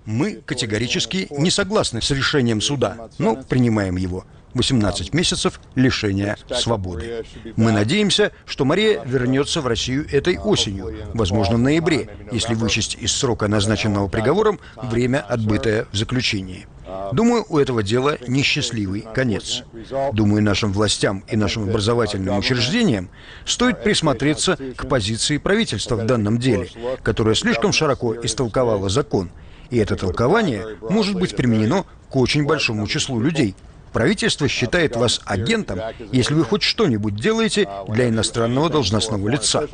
Мы категорически не согласны с решением суда, но принимаем его. 18 месяцев лишения свободы. Мы надеемся, что Мария вернется в Россию этой осенью, возможно, в ноябре, если вычесть из срока, назначенного приговором, время, отбытое в заключении. Думаю, у этого дела несчастливый конец. Думаю, нашим властям и нашим образовательным учреждениям стоит присмотреться к позиции правительства в данном деле, которое слишком широко истолковало закон. И это толкование может быть применено к очень большому числу людей, Правительство считает вас агентом, если вы хоть что-нибудь делаете для иностранного должностного лица.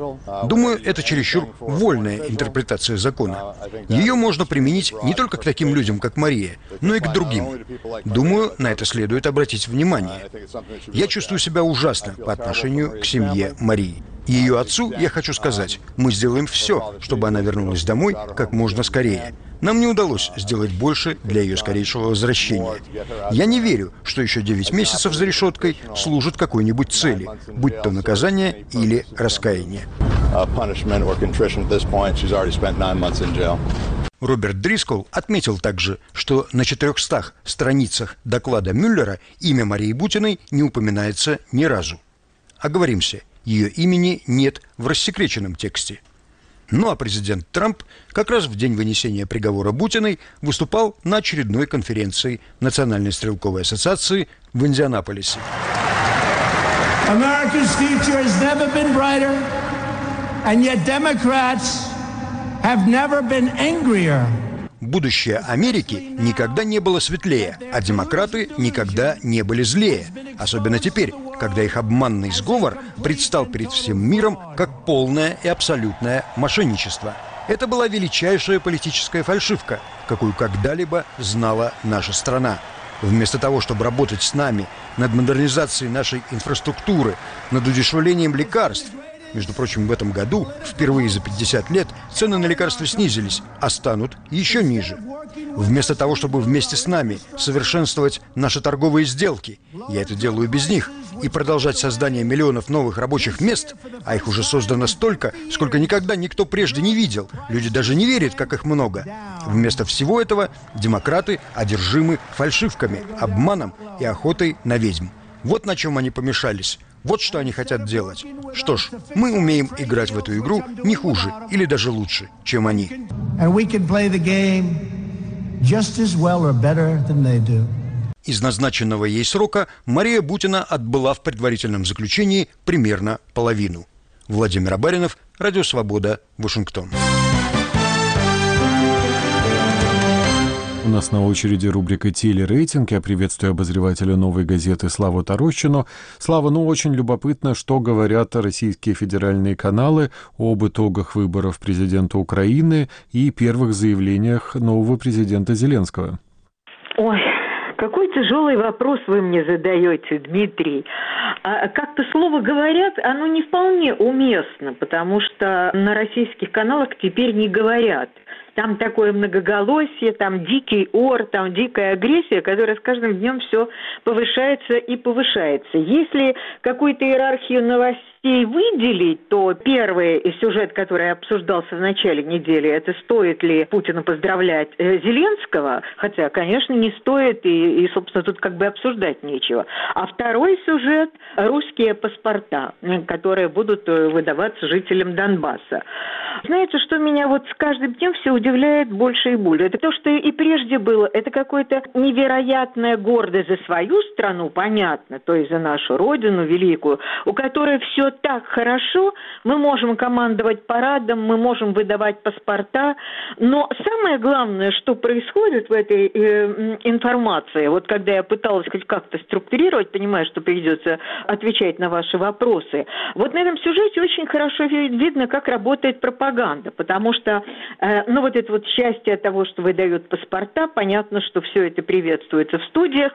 Думаю, это чересчур вольная интерпретация закона. Ее можно применить не только к таким людям, как Мария, но и к другим. Думаю, на это следует обратить внимание. Я чувствую себя ужасно по отношению к семье Марии. Ее отцу я хочу сказать, мы сделаем все, чтобы она вернулась домой как можно скорее. Нам не удалось сделать больше для ее скорейшего возвращения. Я не верю, что еще 9 месяцев за решеткой служат какой-нибудь цели, будь то наказание или раскаяние. Роберт Дрискол отметил также, что на 400 страницах доклада Мюллера имя Марии Бутиной не упоминается ни разу. Оговоримся, ее имени нет в рассекреченном тексте. Ну а президент Трамп как раз в день вынесения приговора Бутиной выступал на очередной конференции Национальной стрелковой ассоциации в Индианаполисе. Have never been angrier Будущее Америки никогда не было светлее, а демократы никогда не были злее. Особенно теперь, когда их обманный сговор предстал перед всем миром как полное и абсолютное мошенничество. Это была величайшая политическая фальшивка, какую когда-либо знала наша страна. Вместо того, чтобы работать с нами над модернизацией нашей инфраструктуры, над удешевлением лекарств, между прочим, в этом году впервые за 50 лет цены на лекарства снизились, а станут еще ниже. Вместо того, чтобы вместе с нами совершенствовать наши торговые сделки, я это делаю без них, и продолжать создание миллионов новых рабочих мест, а их уже создано столько, сколько никогда никто прежде не видел. Люди даже не верят, как их много. Вместо всего этого демократы одержимы фальшивками, обманом и охотой на ведьм. Вот на чем они помешались. Вот что они хотят делать. Что ж, мы умеем играть в эту игру не хуже или даже лучше, чем они. Из назначенного ей срока Мария Бутина отбыла в предварительном заключении примерно половину. Владимир Абаринов, Радио Свобода, Вашингтон. У нас на очереди рубрика «Телерейтинг». Я приветствую обозревателя «Новой газеты» Славу Тарощину. Слава, ну очень любопытно, что говорят российские федеральные каналы об итогах выборов президента Украины и первых заявлениях нового президента Зеленского. Ой, какой тяжелый вопрос вы мне задаете, Дмитрий. А как-то слово говорят, оно не вполне уместно, потому что на российских каналах теперь не говорят – там такое многоголосие, там дикий ор, там дикая агрессия, которая с каждым днем все повышается и повышается. Если какую-то иерархию новостей выделить, то первый сюжет, который обсуждался в начале недели, это стоит ли Путину поздравлять э, Зеленского, хотя, конечно, не стоит, и, и, собственно, тут как бы обсуждать нечего. А второй сюжет – русские паспорта, которые будут э, выдаваться жителям Донбасса. Знаете, что меня вот с каждым днем все удивляет больше и больше? Это то, что и прежде было. Это какое-то невероятная гордость за свою страну, понятно, то есть за нашу родину великую, у которой все так хорошо, мы можем командовать парадом, мы можем выдавать паспорта, но самое главное, что происходит в этой э, информации, вот когда я пыталась хоть как-то структурировать, понимаю, что придется отвечать на ваши вопросы, вот на этом сюжете очень хорошо видно, как работает пропаганда, потому что, э, ну вот это вот счастье того, что выдают паспорта, понятно, что все это приветствуется в студиях,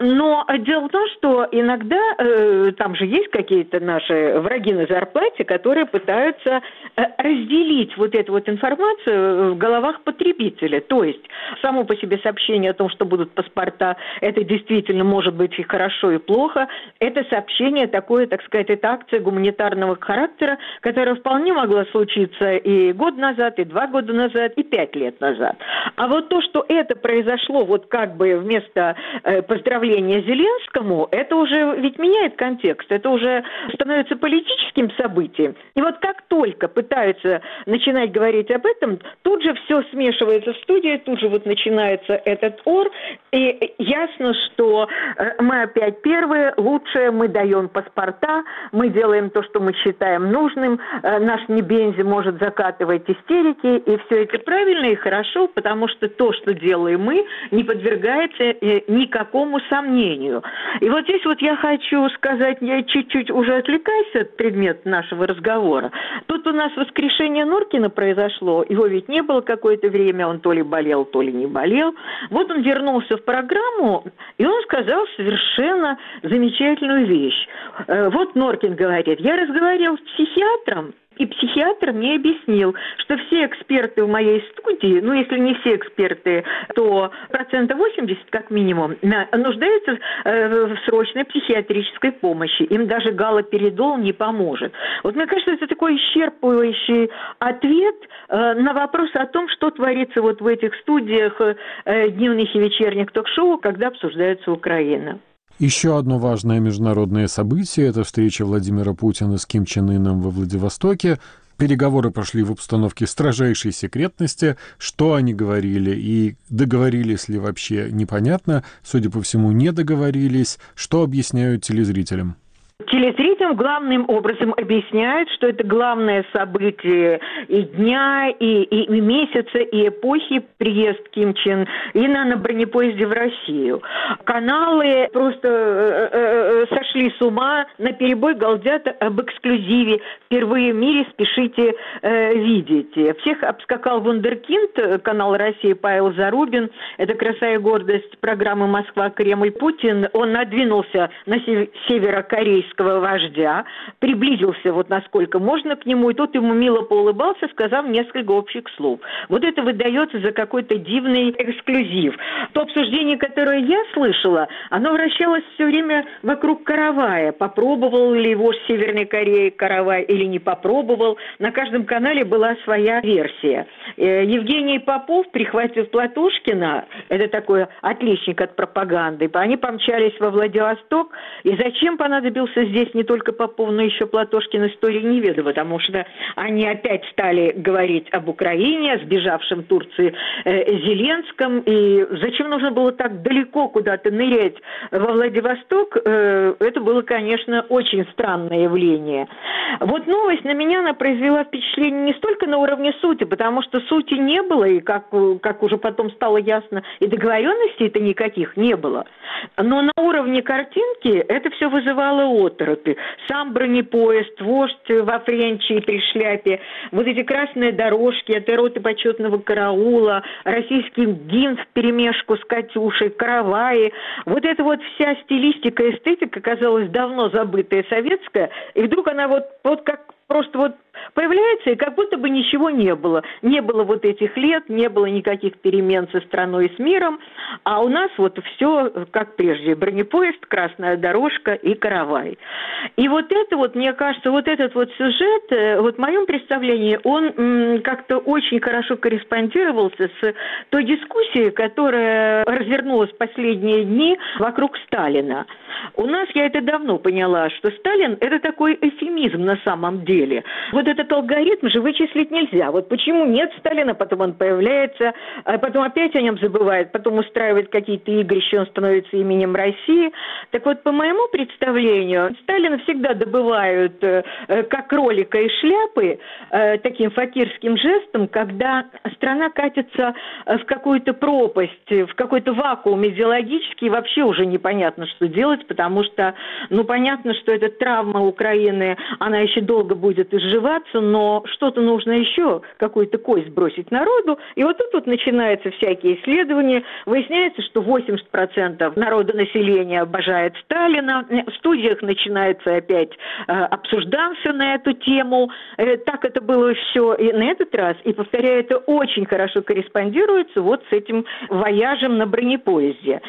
но дело в том, что иногда э, там же есть какие-то наши враги на зарплате, которые пытаются э, разделить вот эту вот информацию в головах потребителя. То есть само по себе сообщение о том, что будут паспорта, это действительно может быть и хорошо, и плохо. Это сообщение такое, так сказать, это акция гуманитарного характера, которая вполне могла случиться и год назад, и два года назад, и пять лет назад. А вот то, что это произошло вот как бы вместо э, поздравления Зеленскому, это уже ведь меняет контекст, это уже становится политическим событием. И вот как только пытаются начинать говорить об этом, тут же все смешивается в студии, тут же вот начинается этот ор, и ясно, что э, мы опять первые, лучшее, мы даем паспорта, мы делаем то, что мы считаем нужным, э, наш Небензи может закатывать истерики, и все это правильно и хорошо, потому что то, что делаем мы, не подвергается э, никакому сомнению. И вот здесь вот я хочу сказать, я чуть-чуть уже отвлекаюсь от предмета нашего разговора. Тут у нас воскрешение Норкина произошло, его ведь не было какое-то время, он то ли болел, то ли не болел. Вот он вернулся в программу, и он сказал совершенно замечательную вещь. Э, вот Норкин говорит, я разговаривал с психиатром, и психиатр мне объяснил, что все эксперты в моей студии, ну, если не все эксперты, то процента 80 как минимум, нуждаются э, в срочной психиатрической помощи. Им даже галоперидол не поможет. Вот мне кажется, это такой исчерпывающий ответ э, на вопрос о том, что творится вот в этих студиях э, дневных и вечерних ток-шоу, когда обсуждается Украина. Еще одно важное международное событие – это встреча Владимира Путина с Ким Чен Ыном во Владивостоке. Переговоры прошли в обстановке строжайшей секретности. Что они говорили и договорились ли вообще, непонятно. Судя по всему, не договорились. Что объясняют телезрителям? Телезрителям главным образом объясняют, что это главное событие и дня, и, и, и месяца, и эпохи приезд Ким Чен Ина на бронепоезде в Россию. Каналы просто э, э, э сошли с ума, на перебой галдят об эксклюзиве. Впервые в мире спешите э, видеть. Всех обскакал вундеркинд, канал России Павел Зарубин. Это «Краса и гордость» программы «Москва, Кремль, Путин». Он надвинулся на северокорейский политического вождя, приблизился вот насколько можно к нему, и тот ему мило поулыбался, сказав несколько общих слов. Вот это выдается за какой-то дивный эксклюзив. То обсуждение, которое я слышала, оно вращалось все время вокруг каравая. Попробовал ли его Северной Кореи каравай или не попробовал. На каждом канале была своя версия. Э, Евгений Попов, прихватив Платошкина, это такой отличник от пропаганды, они помчались во Владивосток, и зачем понадобился что здесь не только Попов, но еще Платошкин истории не веду, потому что они опять стали говорить об Украине, о сбежавшем Турции э, Зеленском, и зачем нужно было так далеко куда-то нырять во Владивосток, э, это было, конечно, очень странное явление. Вот новость на меня она произвела впечатление не столько на уровне сути, потому что сути не было, и как, как уже потом стало ясно, и договоренностей-то никаких не было. Но на уровне картинки это все вызывало оторопи. Сам бронепоезд, вождь во френче и при шляпе, вот эти красные дорожки, это роты почетного караула, российский гимн в перемешку с Катюшей, караваи. Вот эта вот вся стилистика, эстетика, казалось, давно забытая советская, и вдруг она вот, вот как просто вот появляется, и как будто бы ничего не было. Не было вот этих лет, не было никаких перемен со страной и с миром, а у нас вот все как прежде. Бронепоезд, красная дорожка и каравай. И вот это вот, мне кажется, вот этот вот сюжет, э, вот в моем представлении, он как-то очень хорошо корреспондировался с той дискуссией, которая развернулась в последние дни вокруг Сталина. У нас, я это давно поняла, что Сталин – это такой эфемизм на самом деле. Вот этот алгоритм же вычислить нельзя. Вот почему нет Сталина, потом он появляется, а потом опять о нем забывают, потом устраивает какие-то игрища, он становится именем России. Так вот, по моему представлению, Сталина всегда добывают э, э, как кролика из шляпы э, таким факирским жестом, когда страна катится в какую-то пропасть, в какой-то вакуум идеологический, вообще уже непонятно, что делать, потому что, ну, понятно, что эта травма Украины, она еще долго будет изживаться, но что-то нужно еще, какую-то кость бросить народу, и вот тут вот начинаются всякие исследования, выясняется, что 80% народа населения обожает Сталина, в студиях начинается опять э, обсуждаться на эту тему, э, так это было все и на этот раз, и, повторяю, это очень хорошо корреспондируется вот с этим вояжем на бронепоезде.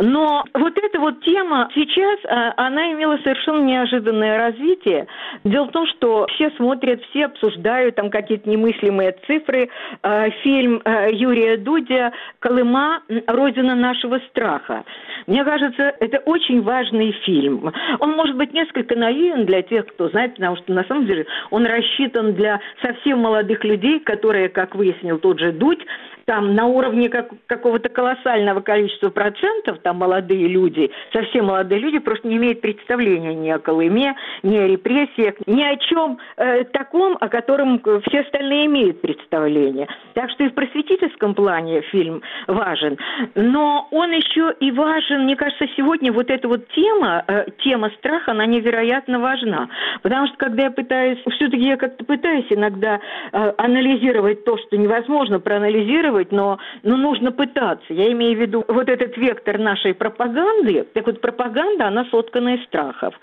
Но вот эта вот тема сейчас, э, она имела совершенно неожиданное развитие. Дело в том, что все смотрят, все обсуждают там какие-то немыслимые цифры. Э, фильм э, Юрия Дудя «Колыма. Родина нашего страха». Мне кажется, это очень важный фильм. Он может быть несколько наивен для тех, кто знает, потому что на самом деле он рассчитан для совсем молодых людей, которые, как выяснил тот же Дудь, там на уровне как, какого-то колоссального количества процентов, там молодые люди, совсем молодые люди просто не имеют представления ни о Колыме, ни о репрессиях, ни о чем э, таком, о котором все остальные имеют представление. Так что и в просветительском плане фильм важен. Но он еще и важен, мне кажется, сегодня вот эта вот тема, э, тема страха, она невероятно важна. Потому что когда я пытаюсь, все-таки я как-то пытаюсь иногда э, анализировать то, что невозможно проанализировать, анализировать, но, но нужно пытаться. Я имею в виду вот этот вектор нашей пропаганды. Так вот, пропаганда, она соткана из страхов.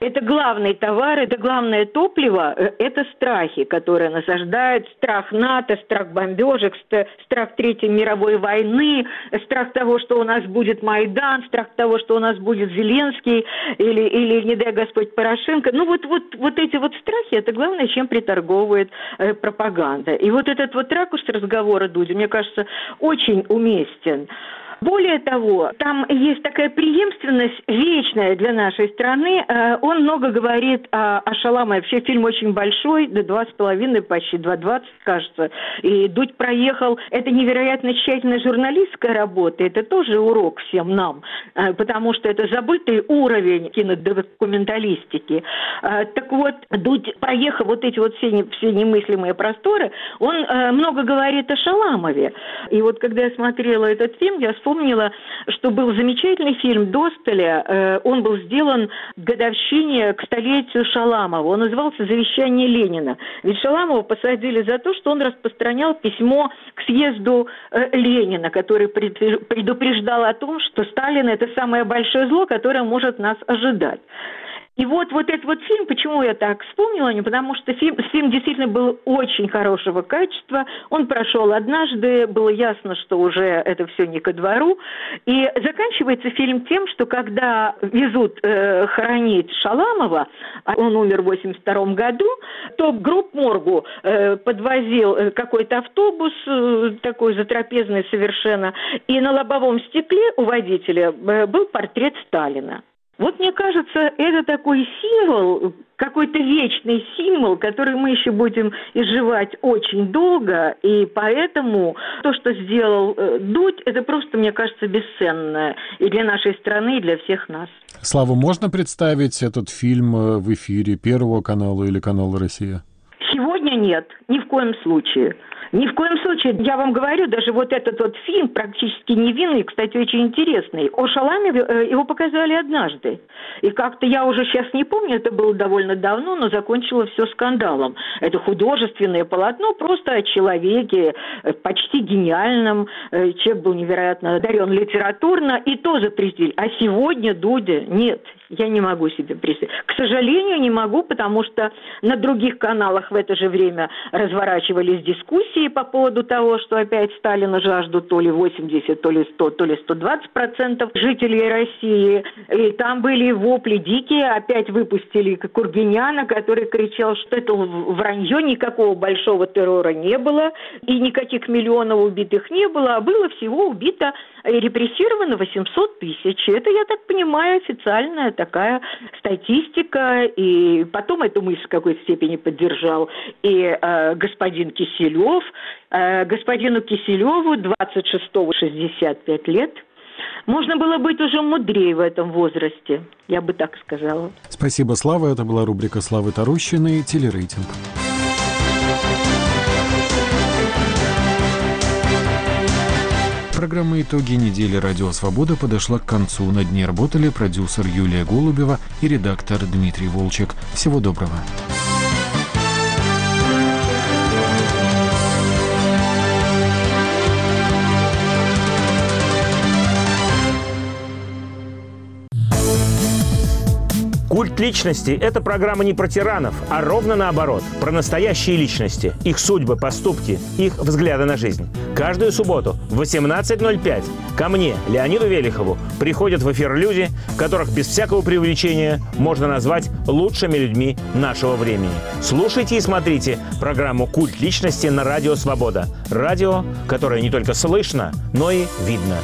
Это главный товар, это главное топливо, э, это страхи, которые насаждают страх НАТО, страх бомбежек, страх Третьей мировой войны, страх того, что у нас будет Майдан, страх того, что у нас будет Зеленский или, или не дай Господь, Порошенко. Ну вот, вот, вот эти вот страхи, это главное, чем приторговывает э, пропаганда. И вот этот вот ракурс разговора, Дудя, мне кажется, очень уместен. Более того, там есть такая преемственность вечная для нашей страны. Э, он много говорит о, о Шаламове. Вообще фильм очень большой, до два с половиной, почти два двадцать, кажется. И Дудь проехал. Это невероятно тщательная журналистская работа. Это тоже урок всем нам, э, потому что это забытый уровень кинодокументалистики. Э, так вот, Дудь, проехал вот эти вот все, все немыслимые просторы, он много говорит о Шаламове. И вот когда я смотрела этот фильм, я вспомнила, что был замечательный фильм Достеля. Э, он был сделан к годовщине к столетию Шаламова. Он назывался «Завещание Ленина». Ведь Шаламова посадили за то, что он распространял письмо к съезду э, Ленина, который предупреждал о том, что Сталин – это самое большое зло, которое может нас ожидать. И вот, вот этот вот фильм, почему я так вспомнила о нем, потому что фильм, фильм действительно был очень хорошего качества, он прошел однажды, было ясно, что уже это все не ко двору, и заканчивается фильм тем, что когда везут э, хоронить Шаламова, а он умер в 82 году, то групп моргу э, подвозил э, какой-то автобус, э, такой затрапезный совершенно, и на лобовом стекле у водителя э, был портрет Сталина. Вот мне кажется, это такой символ, какой-то вечный символ, который мы еще будем изживать очень долго, и поэтому то, что сделал э, Дудь, это просто, мне кажется, бесценно и для нашей страны, и для всех нас. Слава, можно представить этот фильм э, в эфире Первого канала или канала «Россия»? Сегодня нет, ни в коем случае. Ни в коем случае. Я вам говорю, даже вот этот вот фильм практически невинный, кстати, очень интересный. О Шаламе э, его показали однажды. И как-то я уже сейчас не помню, это было довольно давно, но закончило все скандалом. Это художественное полотно просто о человеке, э, почти гениальном. Э, человек был невероятно одарен литературно, и тоже запретили. А сегодня Дудя нет. Я не могу себе представить. К сожалению, не могу, потому что на других каналах в это же время разворачивались дискуссии по поводу того, что опять Сталина жаждут то ли 80, то ли 100, то ли 120 процентов жителей России. И там были вопли дикие. Опять выпустили Кургиняна, который кричал, что это вранье, никакого большого террора не было, и никаких миллионов убитых не было, а было всего убито репрессировано 800 тысяч. Это, я так понимаю, официальная такая статистика, и потом эту мысль в какой-то степени поддержал и э, господин Киселев. Э, господину Киселеву 26-го 65 лет. Можно было быть уже мудрее в этом возрасте, я бы так сказала. Спасибо, Слава. Это была рубрика Славы Тарущиной «Телерейтинг». Программа «Итоги недели Радио Свобода» подошла к концу. На дне работали продюсер Юлия Голубева и редактор Дмитрий Волчек. Всего доброго. Культ личности – это программа не про тиранов, а ровно наоборот, про настоящие личности, их судьбы, поступки, их взгляды на жизнь. Каждую субботу в 18.05 ко мне, Леониду Велихову, приходят в эфир люди, которых без всякого преувеличения можно назвать лучшими людьми нашего времени. Слушайте и смотрите программу «Культ личности» на Радио Свобода. Радио, которое не только слышно, но и видно.